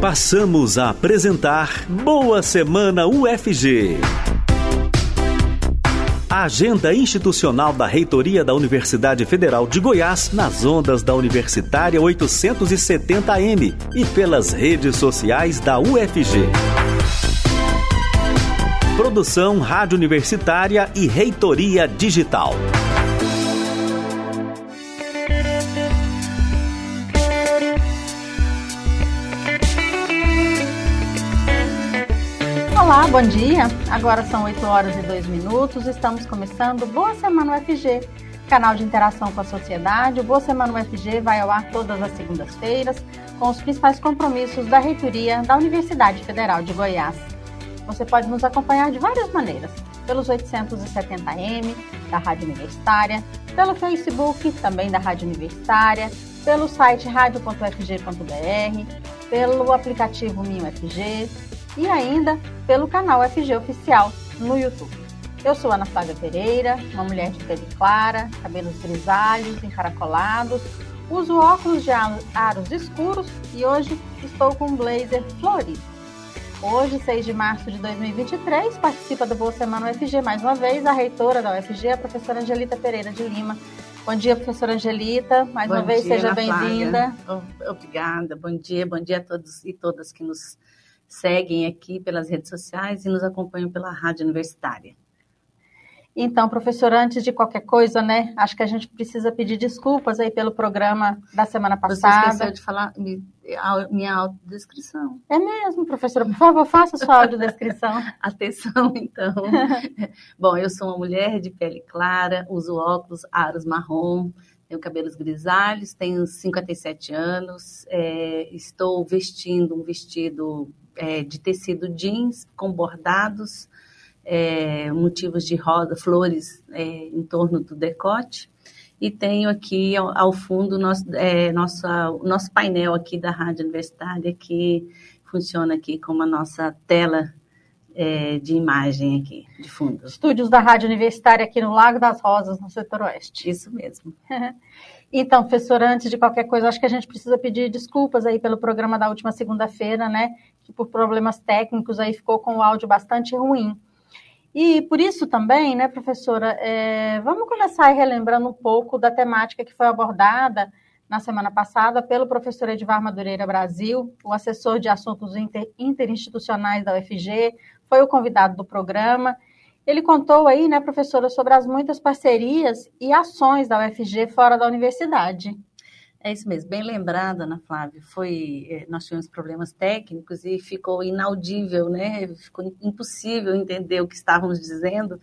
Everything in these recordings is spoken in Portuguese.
Passamos a apresentar Boa Semana UFG. Agenda institucional da Reitoria da Universidade Federal de Goiás nas ondas da Universitária 870M e pelas redes sociais da UFG. Produção Rádio Universitária e Reitoria Digital. Olá, bom dia. Agora são 8 horas e 2 minutos. Estamos começando Boa Semana UFG, canal de interação com a sociedade. O Boa Semana UFG vai ao ar todas as segundas-feiras com os principais compromissos da reitoria da Universidade Federal de Goiás. Você pode nos acompanhar de várias maneiras, pelos 870M da Rádio Universitária, pelo Facebook também da Rádio Universitária, pelo site radio.fg.br, pelo aplicativo MinUFG, e ainda pelo canal FG Oficial no YouTube. Eu sou Ana Flávia Pereira, uma mulher de pele clara, cabelos grisalhos, encaracolados, uso óculos de aros escuros e hoje estou com um blazer florido. Hoje, 6 de março de 2023, participa do Boa Semana UFG mais uma vez a reitora da UFG, a professora Angelita Pereira de Lima. Bom dia, professora Angelita. Mais bom uma vez, dia, seja bem-vinda. Obrigada. Bom dia, bom dia a todos e todas que nos seguem aqui pelas redes sociais e nos acompanham pela rádio universitária. Então, professora, antes de qualquer coisa, né, acho que a gente precisa pedir desculpas aí pelo programa da semana passada. Você esqueceu de falar minha autodescrição. É mesmo, professora. Por favor, faça sua audiodescrição. Atenção, então. Bom, eu sou uma mulher de pele clara, uso óculos, aros marrom, tenho cabelos grisalhos, tenho 57 anos, é, estou vestindo um vestido é, de tecido jeans com bordados, é, motivos de rosa, flores é, em torno do decote. E tenho aqui ao, ao fundo nosso, é, nossa, o nosso painel aqui da Rádio Universitária, que funciona aqui como a nossa tela é, de imagem aqui, de fundo. Estúdios da Rádio Universitária aqui no Lago das Rosas, no setor oeste. Isso mesmo. Então, professora, antes de qualquer coisa, acho que a gente precisa pedir desculpas aí pelo programa da última segunda-feira, né? Que por problemas técnicos aí ficou com o áudio bastante ruim. E por isso também, né, professora, é, vamos começar relembrando um pouco da temática que foi abordada na semana passada pelo professor Edvar Madureira Brasil, o assessor de assuntos inter, interinstitucionais da UFG, foi o convidado do programa ele contou aí, né, professora, sobre as muitas parcerias e ações da UFG fora da universidade. É isso mesmo, bem lembrada, Ana Flávia. Foi, é, nós tivemos problemas técnicos e ficou inaudível, né? Ficou impossível entender o que estávamos dizendo.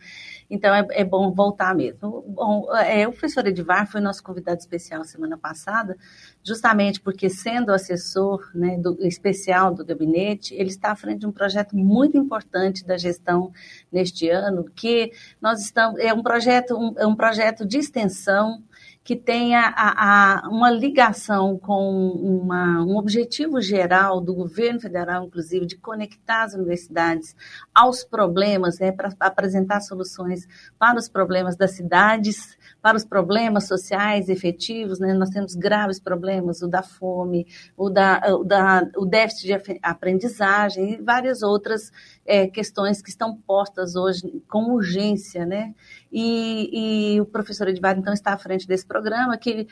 Então é, é bom voltar mesmo. Bom, é, o professor Edivar foi nosso convidado especial semana passada, justamente porque sendo assessor, né, do, especial do gabinete, ele está à frente de um projeto muito importante da gestão neste ano, que nós estamos é um projeto um, é um projeto de extensão que tenha a, a, uma ligação com uma, um objetivo geral do governo federal, inclusive, de conectar as universidades aos problemas, né, para apresentar soluções para os problemas das cidades, para os problemas sociais efetivos. Né, nós temos graves problemas, o da fome, o, da, o, da, o déficit de aprendizagem e várias outras é, questões que estão postas hoje com urgência, né? E, e o professor Edvar, então, está à frente desse programa, que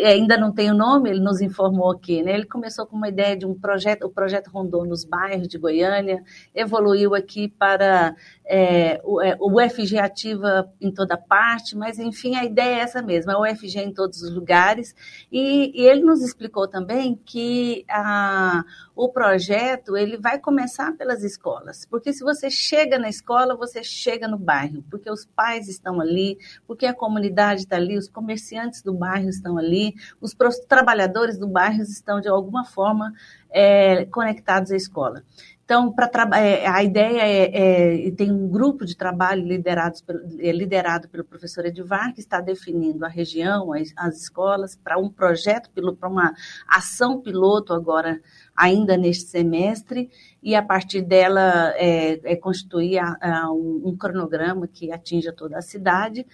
é, ainda não tem o nome, ele nos informou aqui, né? Ele começou com uma ideia de um projeto, o projeto rondou nos bairros de Goiânia, evoluiu aqui para é, o, é, o UFG ativa em toda parte, mas, enfim, a ideia é essa mesma, é o UFG em todos os lugares, e, e ele nos explicou também que a, o projeto, ele vai começar pelas escolas, porque se você chega na escola, você chega no bairro, porque os pais estão ali, porque a comunidade está ali, os comerciantes do bairro estão ali, os trabalhadores do bairro estão, de alguma forma, é, conectados à escola. Então, para é, a ideia é, é, tem um grupo de trabalho liderado pelo, é, liderado pelo professor Edivar, que está definindo a região, as, as escolas, para um projeto, para uma ação piloto agora, ainda neste semestre, e a partir dela é, é constituir a, a um, um, cronograma que atinja toda a cidade,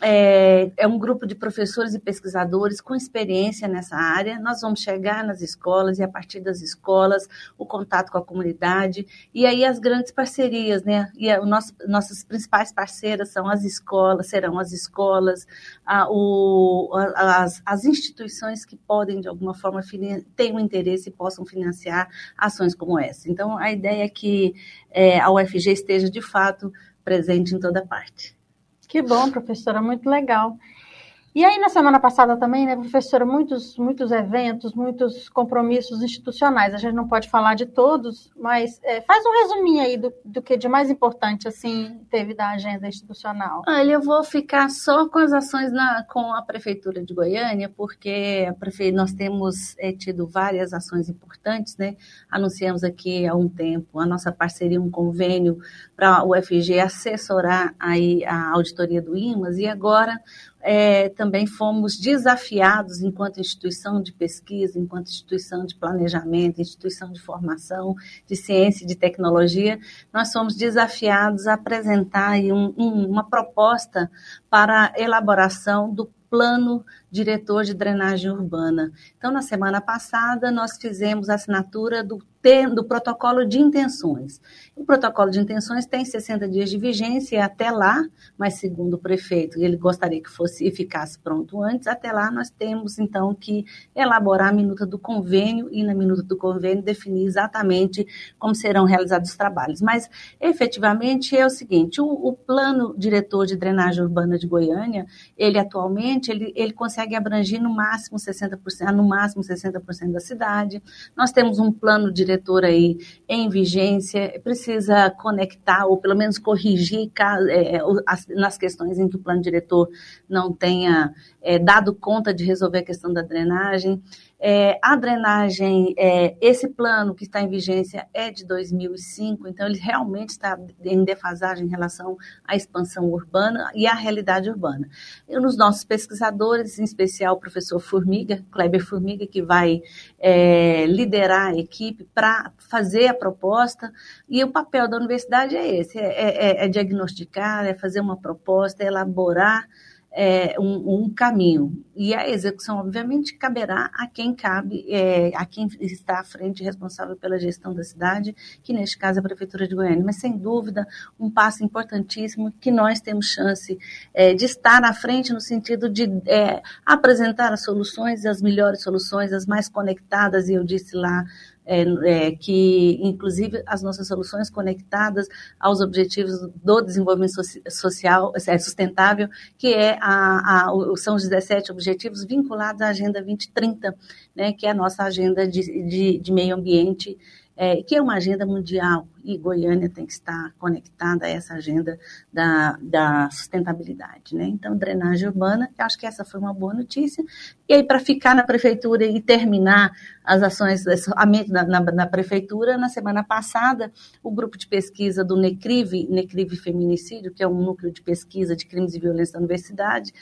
é, é, um grupo de professores e pesquisadores com experiência nessa área. Nós vamos chegar nas escolas e, a partir das escolas, o contato com a comunidade e aí as grandes parcerias, né? E a, nosso, nossas principais parceiras são as escolas, serão as escolas, a, o, a, as, as instituições que podem, de alguma forma, ter um interesse e possam financiar ações como essa. Então, a ideia é que é, a UFG esteja, de fato, presente em toda parte. Que bom, professora, muito legal. E aí, na semana passada também, né, professora, muitos, muitos eventos, muitos compromissos institucionais. A gente não pode falar de todos, mas é, faz um resuminho aí do, do que de mais importante, assim, teve da agenda institucional. Olha, eu vou ficar só com as ações na, com a Prefeitura de Goiânia, porque prefe... nós temos é, tido várias ações importantes, né? Anunciamos aqui há um tempo a nossa parceria, um convênio para o UFG assessorar aí a auditoria do IMAS, e agora é, também fomos desafiados, enquanto instituição de pesquisa, enquanto instituição de planejamento, instituição de formação, de ciência e de tecnologia, nós fomos desafiados a apresentar um, um, uma proposta para a elaboração do plano diretor de drenagem urbana. Então, na semana passada, nós fizemos a assinatura do, do protocolo de intenções. O protocolo de intenções tem 60 dias de vigência e até lá, mas segundo o prefeito, ele gostaria que fosse e ficasse pronto antes, até lá nós temos então que elaborar a minuta do convênio e na minuta do convênio definir exatamente como serão realizados os trabalhos. Mas efetivamente é o seguinte, o, o plano diretor de drenagem urbana de Goiânia, ele atualmente ele, ele consegue abranger no máximo 60%, no máximo 60% da cidade. Nós temos um plano diretor aí em vigência, precisa conectar ou pelo menos corrigir é, nas questões em que o plano diretor não tenha é, dado conta de resolver a questão da drenagem. É, a drenagem, é, esse plano que está em vigência é de 2005, então ele realmente está em defasagem em relação à expansão urbana e à realidade urbana. E nos nossos pesquisadores, em especial o professor Formiga, Kleber Formiga, que vai é, liderar a equipe para fazer a proposta, e o papel da universidade é esse, é, é, é diagnosticar, é fazer uma proposta, é elaborar é, um, um, caminho. E a execução, obviamente, caberá a quem cabe, é, a quem está à frente responsável pela gestão da cidade, que neste caso é a Prefeitura de Goiânia. Mas, sem dúvida, um passo importantíssimo que nós temos chance é, de estar à frente no sentido de é, apresentar as soluções, as melhores soluções, as mais conectadas, e eu disse lá é, é, que, inclusive, as nossas soluções conectadas aos objetivos do desenvolvimento social é, sustentável, que é a, a, são os 17 objetivos vinculados à Agenda 2030, né, que é a nossa agenda de, de, de meio ambiente é, que é uma agenda mundial e Goiânia tem que estar conectada a essa agenda da, da sustentabilidade. Né? Então, drenagem urbana, acho que essa foi uma boa notícia. E aí, para ficar na prefeitura e terminar as ações na, na, na, prefeitura, na semana passada, o grupo de pesquisa do NECRIV, NECRIV Feminicídio, que é um núcleo de pesquisa de crimes e violência da universidade,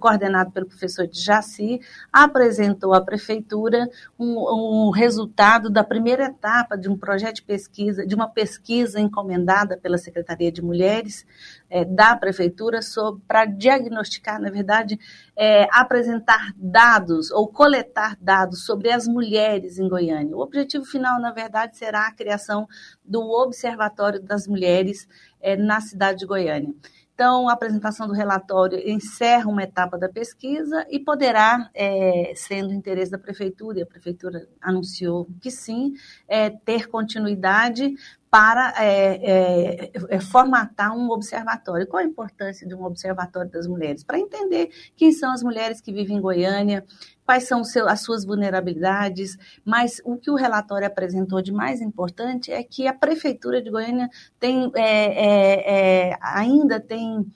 coordenado pelo professor Jaci, apresentou à prefeitura um, um resultado da primeira etapa de um projeto de pesquisa, de uma pesquisa encomendada pela Secretaria de Mulheres é, da Prefeitura para diagnosticar, na verdade, é, apresentar dados ou coletar dados sobre as mulheres em Goiânia. O objetivo final, na verdade, será a criação do Observatório das Mulheres é, na cidade de Goiânia. Então, a apresentação do relatório encerra uma etapa da pesquisa e poderá, é, sendo interesse da prefeitura, e a prefeitura anunciou que sim, é, ter continuidade para é, é, é, formatar um observatório. Qual a importância de um observatório das mulheres? Para entender quem são as mulheres que vivem em Goiânia, quais são seu, as suas vulnerabilidades, mas o que o relatório apresentou de mais importante é que a Prefeitura de Goiânia tem, é, é, é, ainda tem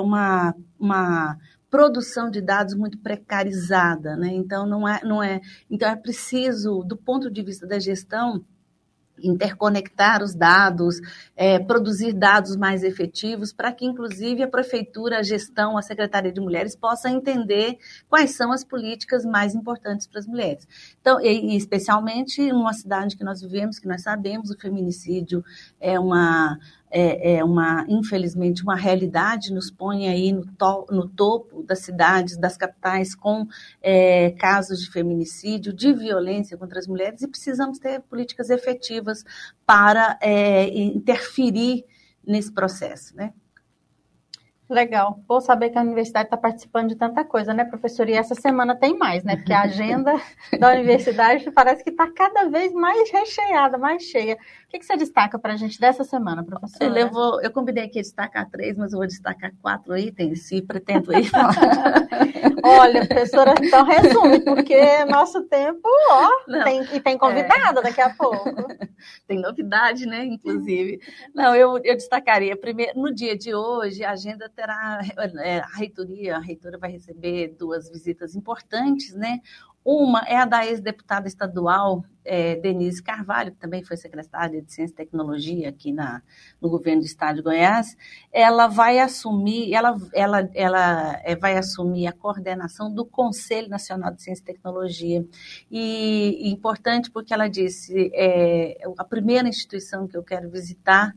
uma, uma produção de dados muito precarizada, né? Então não é, não é, então é preciso, do ponto de vista da gestão, interconectar os dados, é, produzir dados mais efetivos, para que, inclusive, a prefeitura, a gestão, a Secretaria de Mulheres possa entender quais são as políticas mais importantes para as mulheres. Então, e, e especialmente numa cidade que nós vivemos, que nós sabemos, o feminicídio é uma é, é uma, infelizmente, uma realidade, nos põe aí no, to, no topo das cidades, das capitais, com é, casos de feminicídio, de violência contra as mulheres, e precisamos ter políticas efetivas para é, interferir nesse processo, né? Legal. Vou saber que a universidade está participando de tanta coisa, né, professor? E essa semana tem mais, né? Porque a agenda da universidade parece que está cada vez mais recheada, mais cheia. O que, que você destaca para a gente dessa semana, professor? Eu, eu, eu combinei aqui destacar três, mas eu vou destacar quatro itens e pretendo ir falar. Olha, professora, então resume, porque nosso tempo, ó, tem, e tem convidada é. daqui a pouco. Tem novidade, né, inclusive. Não, eu, eu destacaria, primeiro, no dia de hoje, a agenda terá, é, a reitoria, a reitora vai receber duas visitas importantes, né, uma é a da ex-deputada estadual é, Denise Carvalho, que também foi secretária de Ciência e Tecnologia aqui na, no governo do estado de Goiás. Ela vai assumir, ela, ela, ela é, vai assumir a coordenação do Conselho Nacional de Ciência e Tecnologia. E, e importante porque ela disse, é, a primeira instituição que eu quero visitar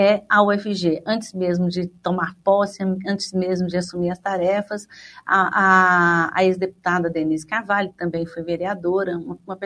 é a UFG. Antes mesmo de tomar posse, antes mesmo de assumir as tarefas, a, a, a ex-deputada Denise Carvalho também foi vereadora, uma, uma,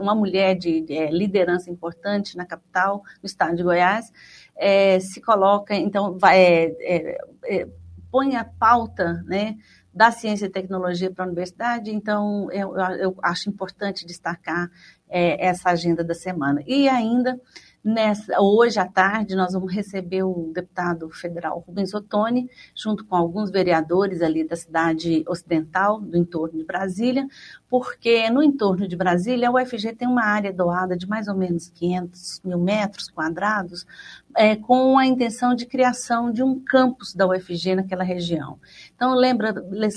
uma mulher de, de é, liderança importante na capital, no estado de Goiás, é, se coloca, então, vai, é, é, é põe a pauta, né, da ciência e tecnologia para a universidade, então eu, eu acho importante destacar é, essa agenda da semana. E ainda Nessa, hoje à tarde, nós vamos receber o deputado federal Rubens Ottoni, junto com alguns vereadores ali da cidade ocidental, do entorno de Brasília, porque no entorno de Brasília, a UFG tem uma área doada de mais ou menos 500 mil metros quadrados, é, com a intenção de criação de um campus da UFG naquela região. Então, lembra,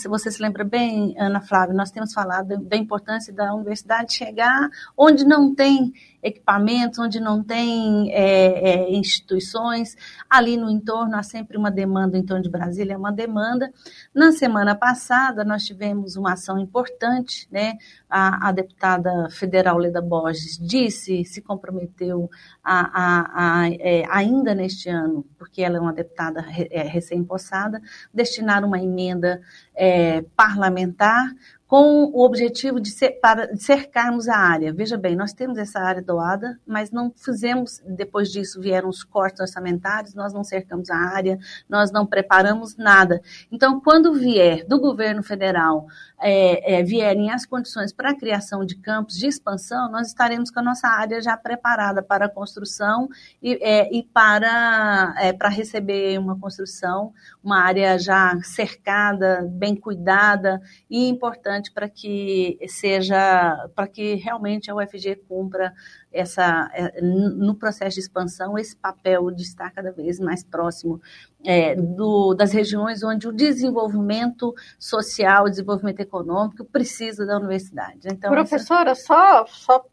você se lembra bem, Ana Flávia, nós temos falado da importância da universidade chegar onde não tem equipamentos, onde não tem é, é, instituições. Ali no entorno há sempre uma demanda, em torno de Brasília é uma demanda. Na semana passada, nós tivemos uma ação importante, né? A, a deputada federal Leda Borges disse, se comprometeu a, a, a é, ainda neste ano, porque ela é uma deputada re, é, recém-possada, destinar uma emenda é, parlamentar com o objetivo de, ser, para, de cercarmos a área. Veja bem, nós temos essa área doada, mas não fizemos, depois disso vieram os cortes orçamentários, nós não cercamos a área, nós não preparamos nada. Então, quando vier do governo federal, é, é, vierem as condições para a criação de campos de expansão, nós estaremos com a nossa área já preparada para a construção e, é, e para, é, para receber uma construção, uma área já cercada, bem cuidada e importante para que seja, para que realmente a UFG cumpra essa, é, no processo de expansão, esse papel de estar cada vez mais próximo é, do, das regiões onde o desenvolvimento social, o desenvolvimento econômico precisa da universidade. Então, Professora, essa... só, só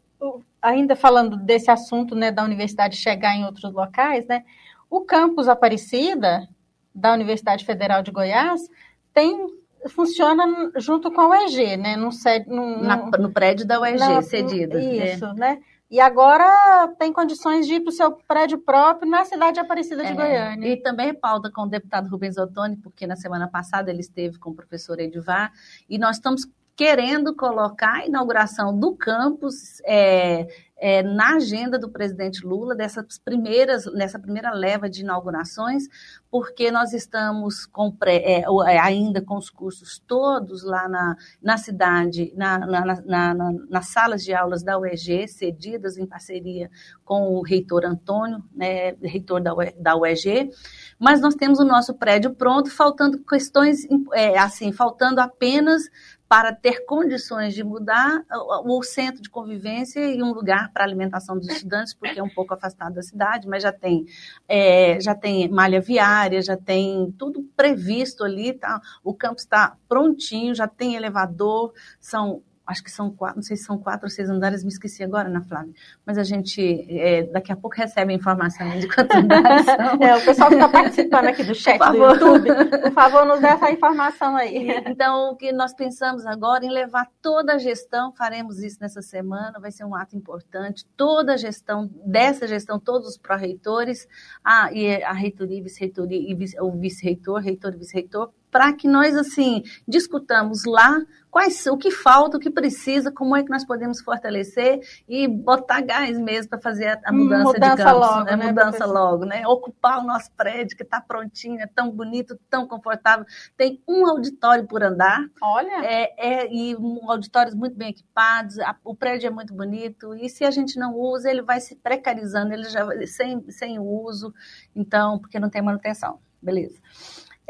ainda falando desse assunto né, da universidade chegar em outros locais, né, o campus Aparecida da Universidade Federal de Goiás tem funciona junto com a UEG, né? Na, no prédio da UEG, cedido. É. Isso, é. né? E agora tem condições de ir para o seu prédio próprio na cidade de Aparecida de é, Goiânia. E também pauta com o deputado Rubens Ottoni, porque na semana passada ele esteve com o professor Edivar, e nós estamos querendo colocar a inauguração do campus é, é, na agenda do presidente Lula dessas primeiras, nessa primeira leva de inaugurações, porque nós estamos com pré, é, é ainda com os cursos todos lá na, na cidade, na, na, na, nas salas de aulas da UEG, cedidas em parceria com o reitor Antônio, né, reitor da, da UEG, mas nós temos o nosso prédio pronto, faltando questões, é, assim, faltando apenas para ter condições de mudar o centro de convivência e um lugar para alimentação dos estudantes, porque é um pouco afastado da cidade, mas já tem, é, já tem malha viária, já tem tudo previsto ali, tá? o campus está prontinho, já tem elevador, são acho que são quatro, não sei se são quatro ou seis andares, me esqueci agora, Ana Flávia. Mas a gente é, daqui a pouco recebe a informação de quantos andares são. É, o pessoal que está participando aqui do chat do YouTube, por favor, nos dê essa informação aí. Então, o que nós pensamos agora em levar toda a gestão, faremos isso nessa semana, vai ser um ato importante, toda a gestão, dessa gestão, todos os pró-reitores, a, e a reitoria, vice-reitoria, e vice, o vice-reitor, reitor e vice-reitor, para que nós, assim, discutamos lá quais, o que falta, o que precisa, como é que nós podemos fortalecer e botar gás mesmo para fazer a, a mudança, mudança, de campus, logo, né? né? Mudança logo, né? Ocupar o nosso prédio que está prontinho, é tão bonito, tão confortável. Tem um auditório por andar. Olha! É, é, e um, auditórios muito bem equipados, a, o prédio é muito bonito, e se a gente não usa, ele vai se precarizando, ele já sem, sem uso, então, porque não tem manutenção. Beleza.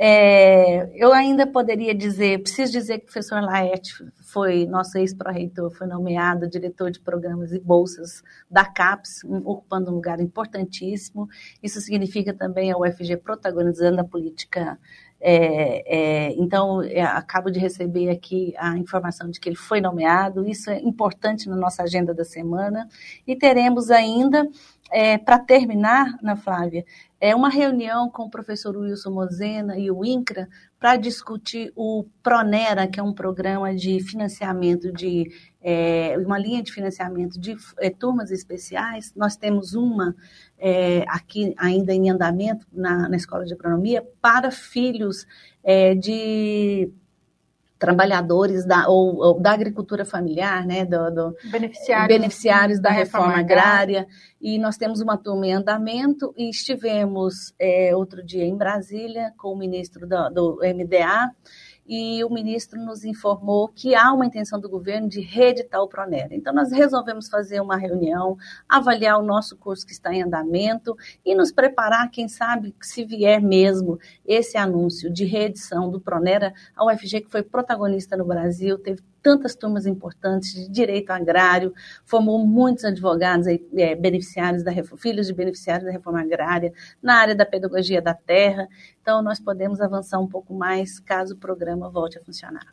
É, eu ainda poderia dizer, preciso dizer que o professor Laerte foi nosso ex-pró-reitor, foi nomeado diretor de programas e bolsas da CAPES, ocupando um lugar importantíssimo. Isso significa também a UFG protagonizando a política é, é, então, é, acabo de receber aqui a informação de que ele foi nomeado, isso é importante na nossa agenda da semana. E teremos ainda, é, para terminar, Ana Flávia, é uma reunião com o professor Wilson Mozena e o INCRA para discutir o Pronera, que é um programa de financiamento de é, uma linha de financiamento de é, turmas especiais. Nós temos uma é, aqui ainda em andamento na, na Escola de Economia para filhos é, de trabalhadores da, ou, ou, da agricultura familiar, né, do, do beneficiários, beneficiários da, da reforma, reforma agrária. agrária. E nós temos uma turma em andamento e estivemos é, outro dia em Brasília com o ministro do, do MDA e o ministro nos informou que há uma intenção do governo de reeditar o Pronera. Então, nós resolvemos fazer uma reunião, avaliar o nosso curso que está em andamento e nos preparar, quem sabe, se vier mesmo esse anúncio de reedição do Pronera, a UFG, que foi protagonista no Brasil, teve tantas turmas importantes de direito agrário, formou muitos advogados, é, beneficiários da filhos de beneficiários da reforma agrária, na área da pedagogia da terra. Então, nós podemos avançar um pouco mais caso o programa volte a funcionar.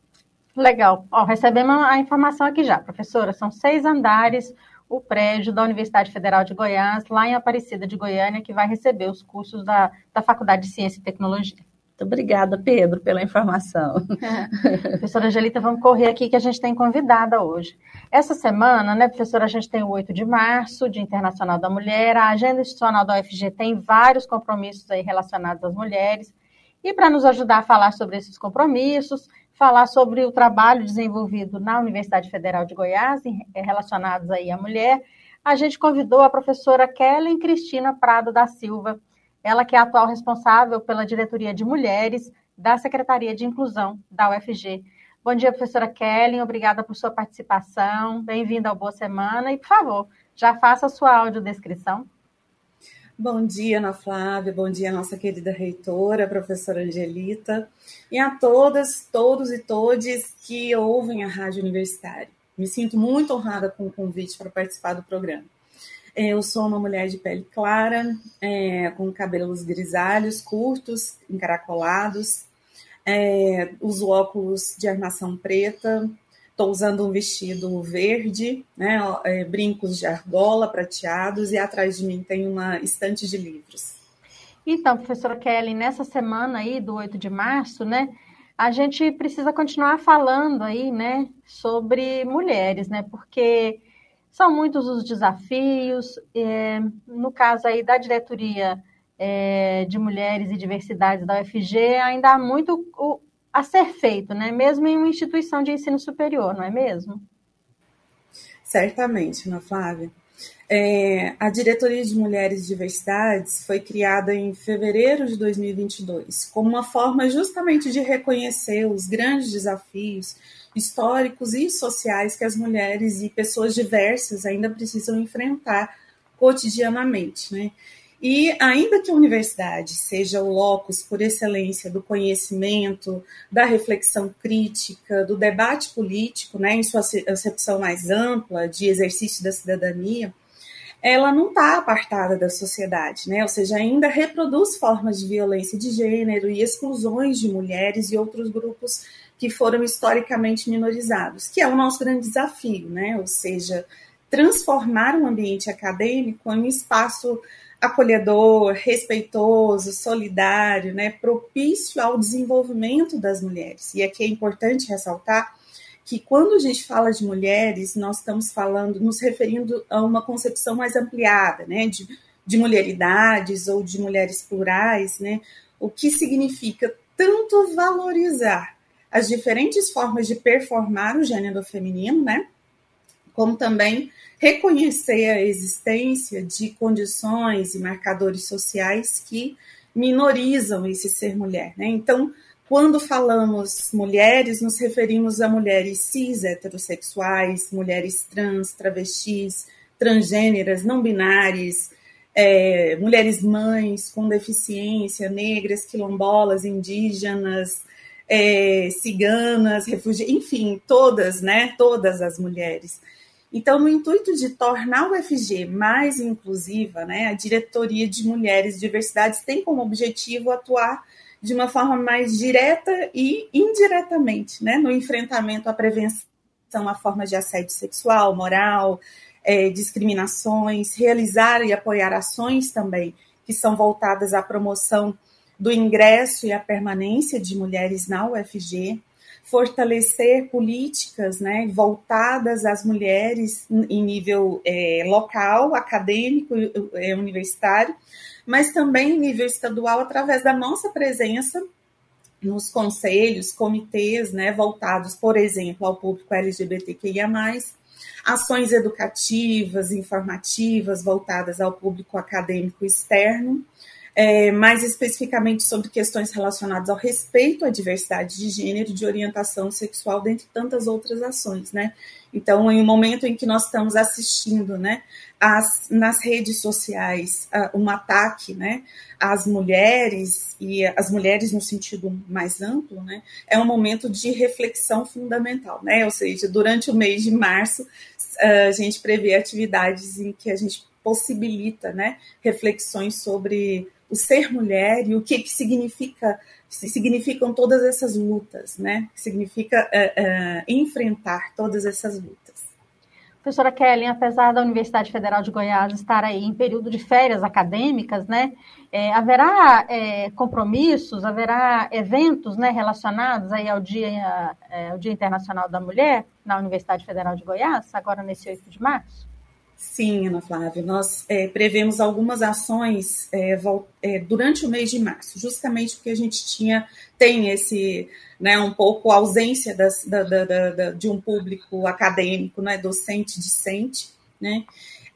Legal. Ó, recebemos a informação aqui já, professora. São seis andares o prédio da Universidade Federal de Goiás, lá em Aparecida de Goiânia, que vai receber os cursos da, da Faculdade de Ciência e Tecnologia. Muito obrigada, Pedro, pela informação. É. Professora Angelita, vamos correr aqui que a gente tem convidada hoje. Essa semana, né, professora, a gente tem o 8 de março, Dia Internacional da Mulher. A agenda institucional da UFG tem vários compromissos aí relacionados às mulheres. E para nos ajudar a falar sobre esses compromissos, falar sobre o trabalho desenvolvido na Universidade Federal de Goiás, eh, relacionados aí à mulher, a gente convidou a professora Kellen Cristina Prado da Silva, ela que é atual responsável pela diretoria de mulheres da Secretaria de Inclusão da UFG. Bom dia, professora Kellen, obrigada por sua participação, bem-vinda ao Boa Semana e, por favor, já faça a sua audiodescrição. Bom dia, Ana Flávia, bom dia, nossa querida reitora, professora Angelita, e a todas, todos e todes que ouvem a Rádio Universitária. Me sinto muito honrada com o convite para participar do programa. Eu sou uma mulher de pele clara, é, com cabelos grisalhos, curtos, encaracolados. É, uso óculos de armação preta. Estou usando um vestido verde, né, é, brincos de argola prateados e atrás de mim tem uma estante de livros. Então, professora Kelly, nessa semana aí do 8 de março, né, a gente precisa continuar falando aí, né, sobre mulheres, né, porque são muitos os desafios. É, no caso aí da diretoria é, de mulheres e diversidades da UFG, ainda há muito o, a ser feito, né? Mesmo em uma instituição de ensino superior, não é mesmo? Certamente, Ana Flávia. É, a Diretoria de Mulheres e Diversidades foi criada em fevereiro de 2022, como uma forma justamente de reconhecer os grandes desafios históricos e sociais que as mulheres e pessoas diversas ainda precisam enfrentar cotidianamente, né? E ainda que a universidade seja o locus por excelência do conhecimento, da reflexão crítica, do debate político, né, em sua acepção mais ampla de exercício da cidadania, ela não está apartada da sociedade, né? Ou seja, ainda reproduz formas de violência de gênero e exclusões de mulheres e outros grupos que foram historicamente minorizados, que é o nosso grande desafio, né? Ou seja, transformar um ambiente acadêmico em um espaço acolhedor, respeitoso, solidário, né, propício ao desenvolvimento das mulheres. E aqui é importante ressaltar que quando a gente fala de mulheres, nós estamos falando, nos referindo a uma concepção mais ampliada, né, de, de mulheridades ou de mulheres plurais, né, o que significa tanto valorizar as diferentes formas de performar o gênero feminino, né, como também reconhecer a existência de condições e marcadores sociais que minorizam esse ser mulher. Né? Então, quando falamos mulheres, nos referimos a mulheres cis heterossexuais, mulheres trans, travestis, transgêneras, não binárias, é, mulheres mães com deficiência, negras, quilombolas, indígenas, é, ciganas, refugiadas, enfim, todas, né? Todas as mulheres. Então, no intuito de tornar o FG mais inclusiva, né, a Diretoria de Mulheres e Diversidades tem como objetivo atuar de uma forma mais direta e indiretamente né, no enfrentamento à prevenção a formas de assédio sexual, moral, é, discriminações, realizar e apoiar ações também que são voltadas à promoção do ingresso e à permanência de mulheres na UFG, fortalecer políticas né, voltadas às mulheres em nível é, local, acadêmico, é, universitário, mas também em nível estadual, através da nossa presença nos conselhos, comitês, né, voltados, por exemplo, ao público LGBTQIA+, ações educativas, informativas voltadas ao público acadêmico externo, é, mais especificamente sobre questões relacionadas ao respeito à diversidade de gênero, de orientação sexual, dentre tantas outras ações, né? Então, em um momento em que nós estamos assistindo, né, as, nas redes sociais, uh, um ataque, né, às mulheres e as mulheres no sentido mais amplo, né, é um momento de reflexão fundamental, né? Ou seja, durante o mês de março, a gente prevê atividades em que a gente possibilita, né, reflexões sobre o ser mulher e o que, que significa significam todas essas lutas, né? Significa uh, uh, enfrentar todas essas lutas. Professora Kelly, apesar da Universidade Federal de Goiás estar aí em período de férias acadêmicas, né, é, haverá é, compromissos, haverá eventos, né, relacionados aí ao Dia, é, ao Dia Internacional da Mulher na Universidade Federal de Goiás, agora nesse 8 de março? Sim, Ana Flávia, nós é, prevemos algumas ações é, é, durante o mês de março, justamente porque a gente tinha tem esse, né, um pouco ausência das, da, da, da, de um público acadêmico, né, docente, discente, né,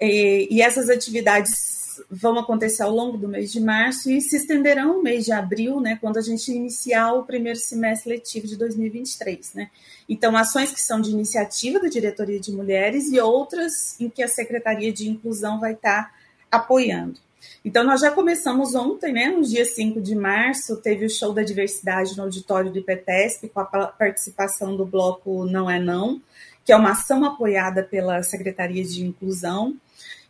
e, e essas atividades vão acontecer ao longo do mês de março e se estenderão o mês de abril, né, quando a gente iniciar o primeiro semestre letivo de 2023, né. Então, ações que são de iniciativa da Diretoria de Mulheres e outras em que a Secretaria de Inclusão vai estar apoiando. Então, nós já começamos ontem, né, no dia 5 de março, teve o show da diversidade no auditório do IPTESP, com a participação do bloco Não é Não, que é uma ação apoiada pela Secretaria de Inclusão.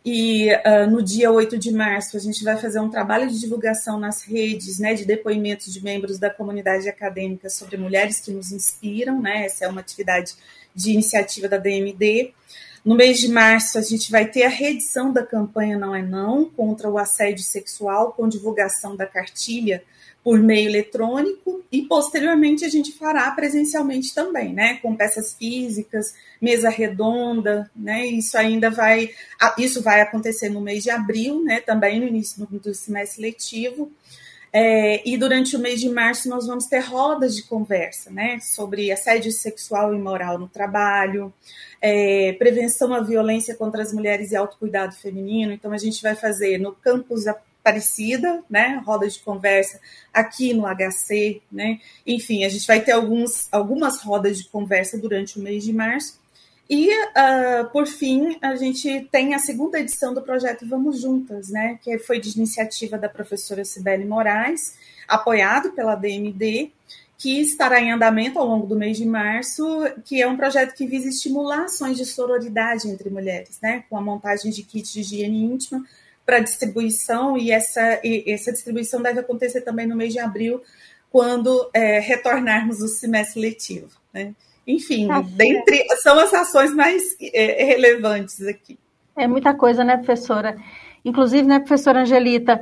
E uh, no dia 8 de março, a gente vai fazer um trabalho de divulgação nas redes, né, de depoimentos de membros da comunidade acadêmica sobre mulheres que nos inspiram, né, essa é uma atividade de iniciativa da DMD. No mês de março, a gente vai ter a reedição da campanha Não é Não contra o assédio sexual, com divulgação da cartilha por meio eletrônico e posteriormente a gente fará presencialmente também, né, com peças físicas, mesa redonda, né, isso ainda vai, isso vai acontecer no mês de abril, né, também no início do, semestre letivo, é, e durante o mês de março nós vamos ter rodas de conversa, né, sobre assédio sexual e moral no trabalho, é, prevenção à violência contra as mulheres e autocuidado feminino, então a gente vai fazer no campus parecida, né? Roda de conversa aqui no HC, né? Enfim, a gente vai ter alguns, algumas rodas de conversa durante o mês de março. E, uh, por fim, a gente tem a segunda edição do projeto Vamos Juntas, né? Que foi de iniciativa da professora Cibele Moraes, apoiado pela DMD, que estará em andamento ao longo do mês de março, que é um projeto que visa estimular ações de sororidade entre mulheres, né? Com a montagem de kits de higiene íntima para distribuição e essa, e essa distribuição deve acontecer também no mês de abril, quando é, retornarmos o semestre letivo. Né? Enfim, tá dentre, são as ações mais é, relevantes aqui. É muita coisa, né, professora? Inclusive, né, professora Angelita,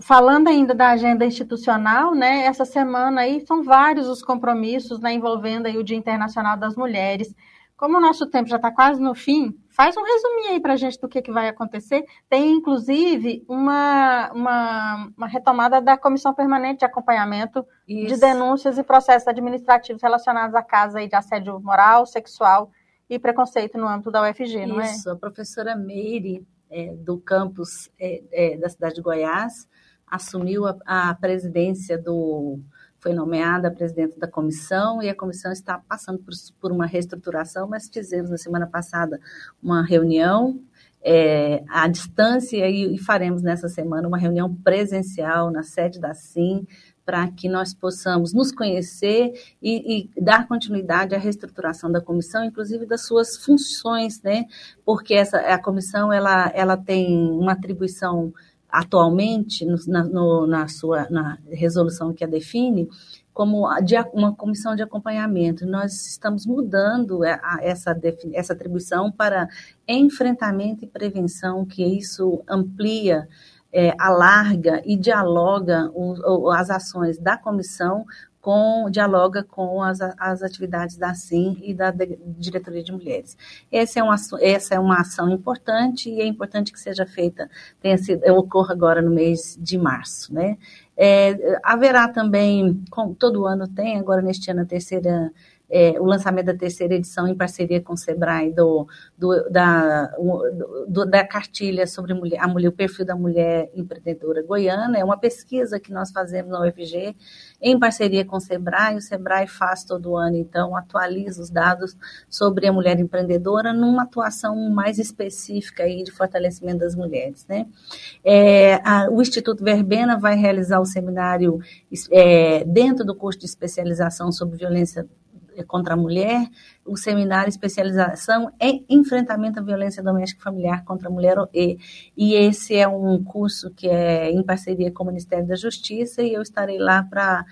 falando ainda da agenda institucional, né, essa semana aí são vários os compromissos né, envolvendo aí o Dia Internacional das Mulheres. Como o nosso tempo já está quase no fim, faz um resuminho aí para a gente do que, que vai acontecer. Tem, inclusive, uma, uma, uma retomada da Comissão Permanente de Acompanhamento Isso. de Denúncias e Processos Administrativos relacionados à casa de assédio moral, sexual e preconceito no âmbito da UFG, não é? Isso, a professora Meire, é, do campus é, é, da cidade de Goiás, assumiu a, a presidência do foi nomeada presidente da comissão e a comissão está passando por, por uma reestruturação, mas fizemos na semana passada uma reunião é, à distância e, e, faremos nessa semana uma reunião presencial na sede da SIM para que nós possamos nos conhecer e, e, dar continuidade à reestruturação da comissão, inclusive das suas funções, né? Porque essa a comissão ela, ela tem uma atribuição atualmente, no, na, no, na sua na resolução que a define, como uma comissão de acompanhamento. Nós estamos mudando essa, essa atribuição para enfrentamento e prevenção, que isso amplia, é, alarga e dialoga o, as ações da comissão com, dialoga com as, as atividades da SIM e da Diretoria de Mulheres. Essa é, uma, essa é uma ação importante e é importante que seja feita, tenha sido, ocorra agora no mês de março, né? É, haverá também, como todo ano tem, agora neste ano a terceira é, o lançamento da terceira edição em parceria com o Sebrae do, do, da, do, da cartilha sobre mulher, a mulher, o perfil da mulher empreendedora goiana. É uma pesquisa que nós fazemos na UFG em parceria com o Sebrae. O Sebrae faz todo ano, então, atualiza os dados sobre a mulher empreendedora numa atuação mais específica aí de fortalecimento das mulheres. Né? É, a, o Instituto Verbena vai realizar o seminário é, dentro do curso de especialização sobre violência contra a mulher, o seminário especialização em enfrentamento à violência doméstica e familiar contra a mulher e, e esse é um curso que é em parceria com o Ministério da Justiça e eu estarei lá para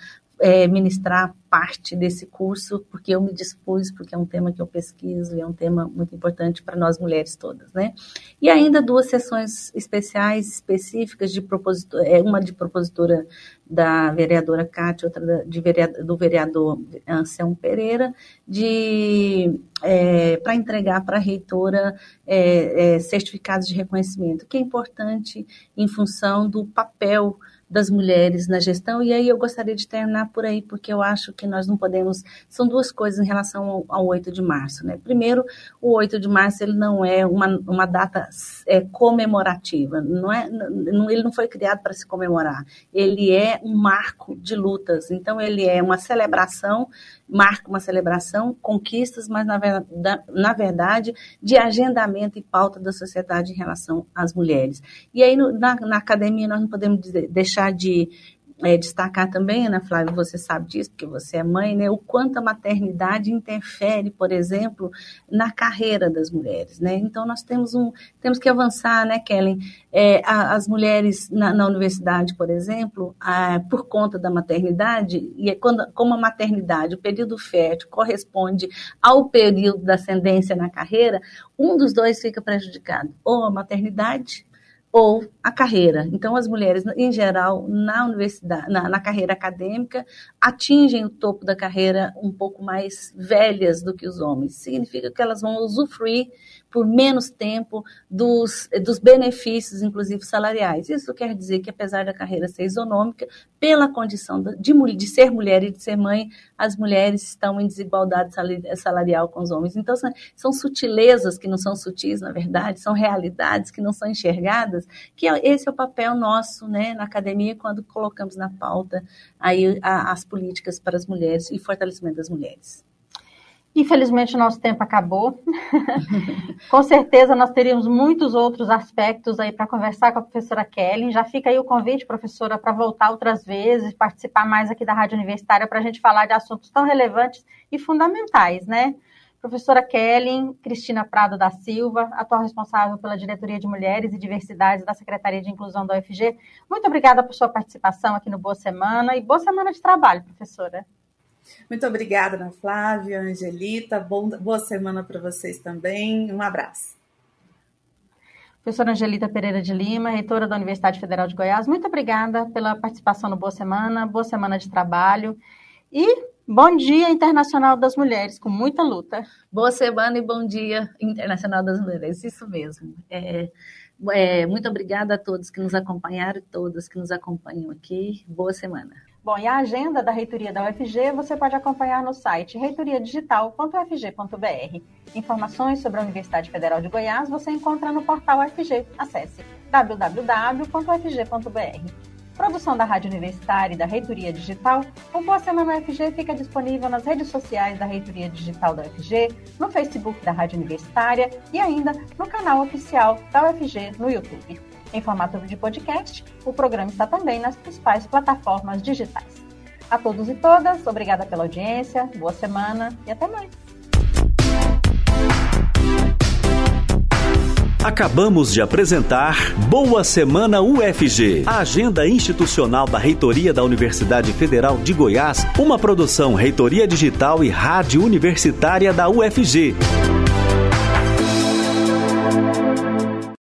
é, ministrar parte desse curso, porque eu me dispus, porque é um tema que eu pesquiso e é um tema muito importante para nós mulheres todas, né? E ainda duas sessões especiais, específicas, de propositor, é, uma de propositura da vereadora Cátia, outra de vereador, do vereador Anselmo Pereira, de é, para entregar para a reitora é, é, certificados de reconhecimento, que é importante em função do papel das mulheres na gestão, e aí eu gostaria de terminar por aí, porque eu acho que nós não podemos. São duas coisas em relação ao, ao 8 de março. Né? Primeiro, o 8 de março ele não é uma, uma data é, comemorativa, não é, não, ele não foi criado para se comemorar, ele é um marco de lutas, então ele é uma celebração marca uma celebração, conquistas, mas na, na verdade de agendamento e pauta da sociedade em relação às mulheres. E aí no, na, na academia nós não podemos deixar de é, destacar também, Ana Flávia, você sabe disso, porque você é mãe, né, o quanto a maternidade interfere, por exemplo, na carreira das mulheres, né? Então nós temos um, temos que avançar, né, Kellen? É, a, as mulheres na, na, universidade, por exemplo, a, por conta da maternidade, e é quando, como a maternidade, o período fértil corresponde ao período da ascendência na carreira, um dos dois fica prejudicado, ou a maternidade ou a carreira. Então, as mulheres, em geral, na universidade, na, na, carreira acadêmica, atingem o topo da carreira um pouco mais velhas do que os homens. Significa que elas vão usufruir por menos tempo dos, dos benefícios, inclusive salariais. Isso quer dizer que, apesar da carreira ser isonômica, pela condição de, de ser mulher e de ser mãe, as mulheres estão em desigualdade salarial com os homens. Então, são, são sutilezas que não são sutis, na verdade, são realidades que não são enxergadas, que é, esse é o papel nosso né, na academia quando colocamos na pauta aí a, as políticas para as mulheres e fortalecimento das mulheres. Infelizmente, nosso tempo acabou. com certeza, nós teríamos muitos outros aspectos aí para conversar com a professora Kelly. Já fica aí o convite, professora, para voltar outras vezes, participar mais aqui da Rádio Universitária para a gente falar de assuntos tão relevantes e fundamentais, né? Professora Kellen Cristina Prado da Silva, atual responsável pela Diretoria de Mulheres e Diversidade da Secretaria de Inclusão da UFG. Muito obrigada por sua participação aqui no Boa Semana e boa semana de trabalho, professora. Muito obrigada, Ana Flávia, Angelita. Bom, boa semana para vocês também. Um abraço. Professora Angelita Pereira de Lima, reitora da Universidade Federal de Goiás, muito obrigada pela participação no Boa Semana, boa semana de trabalho. E bom Dia Internacional das Mulheres, com muita luta. Boa semana e bom Dia Internacional das Mulheres, isso mesmo. É, é, muito obrigada a todos que nos acompanharam e todas que nos acompanham aqui. Boa semana. Bom, e a agenda da reitoria da UFG você pode acompanhar no site reitoriadigital.ufg.br. Informações sobre a Universidade Federal de Goiás você encontra no portal UFG. Acesse www.ufg.br. Produção da Rádio Universitária e da Reitoria Digital, o Boa Semana UFG fica disponível nas redes sociais da Reitoria Digital da UFG, no Facebook da Rádio Universitária e ainda no canal oficial da UFG no YouTube. Em formato de podcast, o programa está também nas principais plataformas digitais. A todos e todas, obrigada pela audiência, boa semana e até mais. Acabamos de apresentar Boa Semana UFG, a agenda institucional da Reitoria da Universidade Federal de Goiás, uma produção Reitoria Digital e Rádio Universitária da UFG.